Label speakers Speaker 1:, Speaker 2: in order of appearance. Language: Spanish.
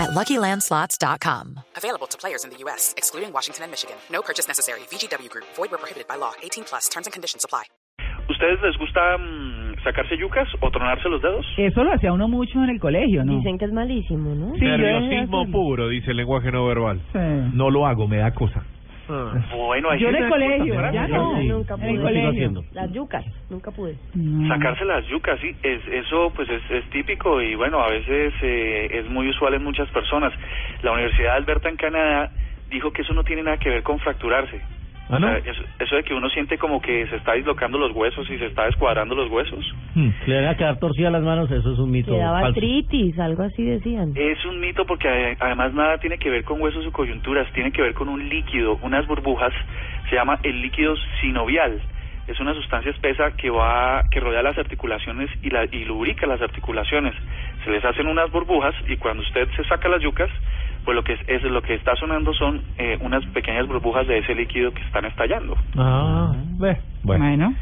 Speaker 1: at LuckyLandSlots.com.
Speaker 2: Available to players in the U.S., excluding Washington and Michigan. No purchase necessary. VGW Group. Void where prohibited by law. 18 plus. Terms and conditions apply.
Speaker 3: ¿Ustedes les gusta mm, sacarse yucas o tronarse los dedos?
Speaker 4: Eso lo hacía uno mucho en el colegio, ¿no?
Speaker 5: Dicen que es malísimo, ¿no?
Speaker 4: Sí, yo dejé de
Speaker 6: Nerviosismo
Speaker 4: hacerlo.
Speaker 6: puro, dice el lenguaje no verbal.
Speaker 4: Sí.
Speaker 6: No lo hago, me da cosa.
Speaker 3: Bueno, hay
Speaker 4: Yo en el colegio,
Speaker 3: ¿verdad?
Speaker 4: ya no.
Speaker 5: Nunca
Speaker 4: En
Speaker 5: pude.
Speaker 4: el colegio.
Speaker 5: Las yucas, nunca pude.
Speaker 4: No.
Speaker 3: Sacarse las yucas, sí, es, eso pues es, es típico y bueno, a veces eh, es muy usual en muchas personas. La Universidad de Alberta en Canadá dijo que eso no tiene nada que ver con fracturarse.
Speaker 6: ¿Ah, no?
Speaker 3: O sea, eso, eso de que uno siente como que se está dislocando los huesos y se está descuadrando los huesos,
Speaker 6: Hmm.
Speaker 7: Le van a quedar torcidas las manos, eso es un mito falso.
Speaker 5: artritis, algo así decían.
Speaker 3: es un mito porque ade- además nada tiene que ver con huesos o coyunturas, tiene que ver con un líquido, unas burbujas, se llama el líquido sinovial. Es una sustancia espesa que va que rodea las articulaciones y, la, y lubrica las articulaciones. Se les hacen unas burbujas y cuando usted se saca las yucas, pues lo que es, es- lo que está sonando son eh, unas pequeñas burbujas de ese líquido que están estallando.
Speaker 6: Ah, ve, bueno.
Speaker 4: Bueno.